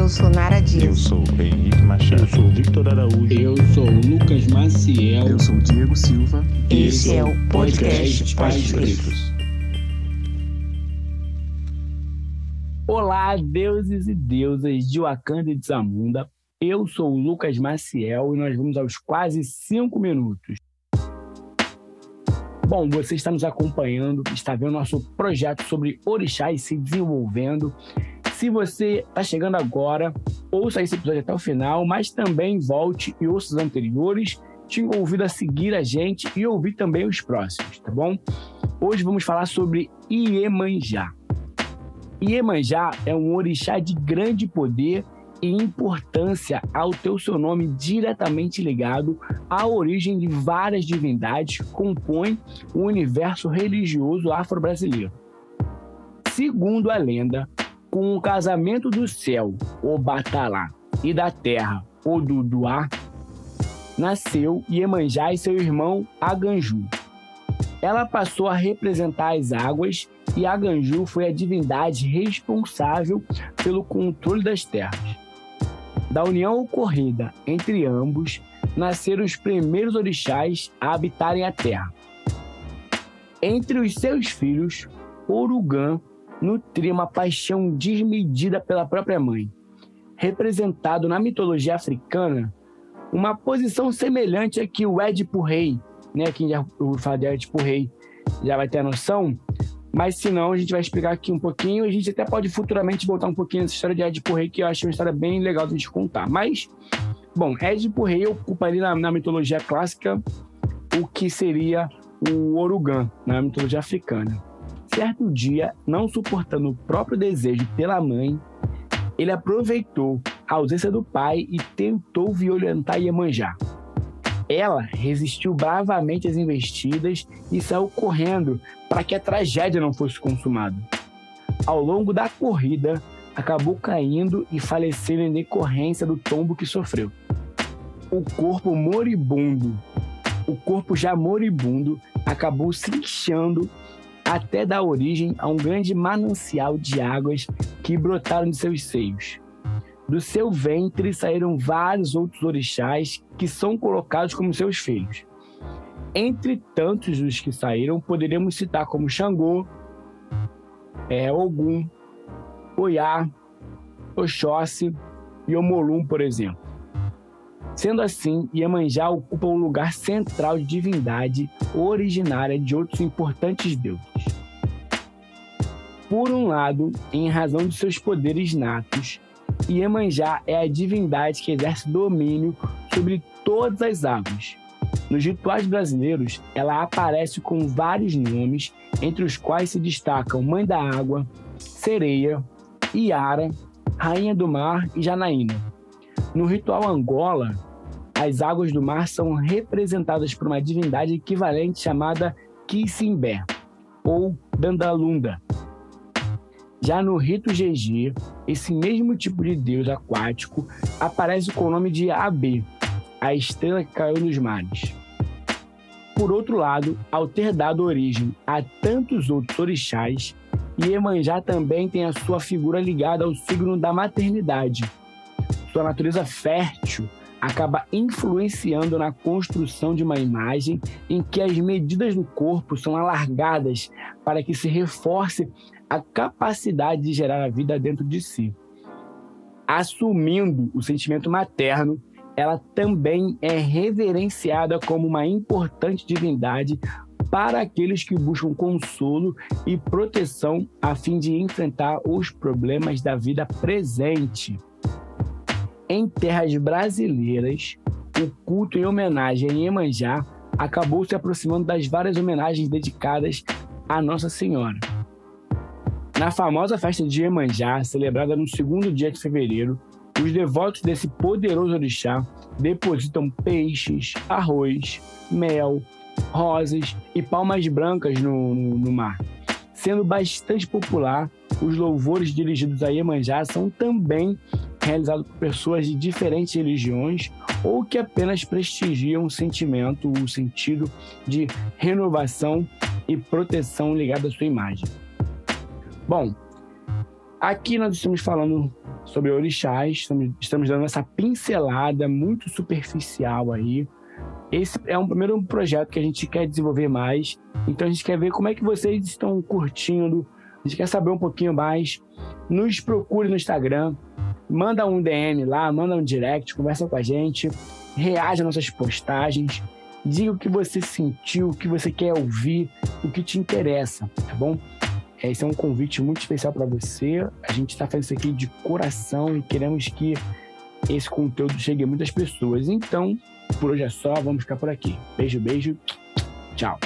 Eu sou Nara Dias. Eu sou Henrique Machado. Eu sou Victor Araújo. Eu sou Lucas Maciel. Eu sou Diego Silva. Esse é o podcast Pais Pretos. Olá, deuses e deusas de Wakanda e de Zamunda. Eu sou o Lucas Maciel e nós vamos aos quase cinco minutos. Bom, você está nos acompanhando, está vendo nosso projeto sobre orixás se desenvolvendo. Se você está chegando agora, ouça esse episódio até o final, mas também volte e ouça os anteriores. Te convido a seguir a gente e ouvir também os próximos, tá bom? Hoje vamos falar sobre Iemanjá. Iemanjá é um orixá de grande poder e importância ao ter o seu nome diretamente ligado à origem de várias divindades que compõem o universo religioso afro-brasileiro. Segundo a lenda, com o casamento do céu, o Batalá, e da terra, o Duduá, nasceu Iemanjá e seu irmão Aganju. Ela passou a representar as águas e Aganju foi a divindade responsável pelo controle das terras. Da união ocorrida entre ambos, nasceram os primeiros orixás a habitarem a terra. Entre os seus filhos, Orugã nutria uma paixão desmedida pela própria mãe. Representado na mitologia africana, uma posição semelhante a que o Édipo Rei, né, quem já ouviu falar de Édipo Rei já vai ter a noção, mas se não, a gente vai explicar aqui um pouquinho. A gente até pode futuramente voltar um pouquinho nessa história de Édipo Rei, que eu acho uma história bem legal de a gente contar. Mas, bom, Édipo Rei ocupa ali na, na mitologia clássica o que seria o Orugã, na mitologia africana. Certo dia, não suportando o próprio desejo pela mãe, ele aproveitou a ausência do pai e tentou violentar Iemanjá. Ela resistiu bravamente às investidas e saiu correndo para que a tragédia não fosse consumada. Ao longo da corrida, acabou caindo e falecendo em decorrência do tombo que sofreu. O corpo moribundo, o corpo já moribundo, acabou se inchando até dar origem a um grande manancial de águas que brotaram de seus seios. Do seu ventre saíram vários outros orixás que são colocados como seus filhos. Entre tantos dos que saíram, poderíamos citar como Xangô, é, Ogum, Oiá, Oxóssi e Omolum, por exemplo. Sendo assim, Iemanjá ocupa um lugar central de divindade originária de outros importantes deuses. Por um lado, em razão de seus poderes natos, Iemanjá é a divindade que exerce domínio sobre todas as águas. Nos rituais brasileiros, ela aparece com vários nomes, entre os quais se destacam Mãe da Água, Sereia, Iara, Rainha do Mar e Janaína. No ritual Angola, as águas do mar são representadas por uma divindade equivalente chamada Kisimbé, ou Dandalunda. Já no rito GG, esse mesmo tipo de deus aquático aparece com o nome de AB, a estrela que caiu nos mares. Por outro lado, ao ter dado origem a tantos outros orixás, Iemanjá também tem a sua figura ligada ao signo da maternidade. Sua natureza fértil acaba influenciando na construção de uma imagem em que as medidas do corpo são alargadas para que se reforce a capacidade de gerar a vida dentro de si. Assumindo o sentimento materno, ela também é reverenciada como uma importante divindade para aqueles que buscam consolo e proteção a fim de enfrentar os problemas da vida presente. Em terras brasileiras, o culto em homenagem a Iemanjá acabou se aproximando das várias homenagens dedicadas a Nossa Senhora. Na famosa festa de Iemanjá, celebrada no segundo dia de fevereiro, os devotos desse poderoso orixá depositam peixes, arroz, mel, rosas e palmas brancas no, no, no mar. Sendo bastante popular, os louvores dirigidos a Iemanjá são também realizados por pessoas de diferentes religiões ou que apenas prestigiam o sentimento, o sentido de renovação e proteção ligado à sua imagem. Bom, Aqui nós estamos falando sobre orixás, estamos, estamos dando essa pincelada muito superficial aí. Esse é um primeiro projeto que a gente quer desenvolver mais. Então a gente quer ver como é que vocês estão curtindo. A gente quer saber um pouquinho mais. Nos procure no Instagram, manda um DM lá, manda um direct, conversa com a gente, reage às nossas postagens, diga o que você sentiu, o que você quer ouvir, o que te interessa, tá bom? Esse é um convite muito especial para você. A gente está fazendo isso aqui de coração e queremos que esse conteúdo chegue a muitas pessoas. Então, por hoje é só, vamos ficar por aqui. Beijo, beijo. Tchau.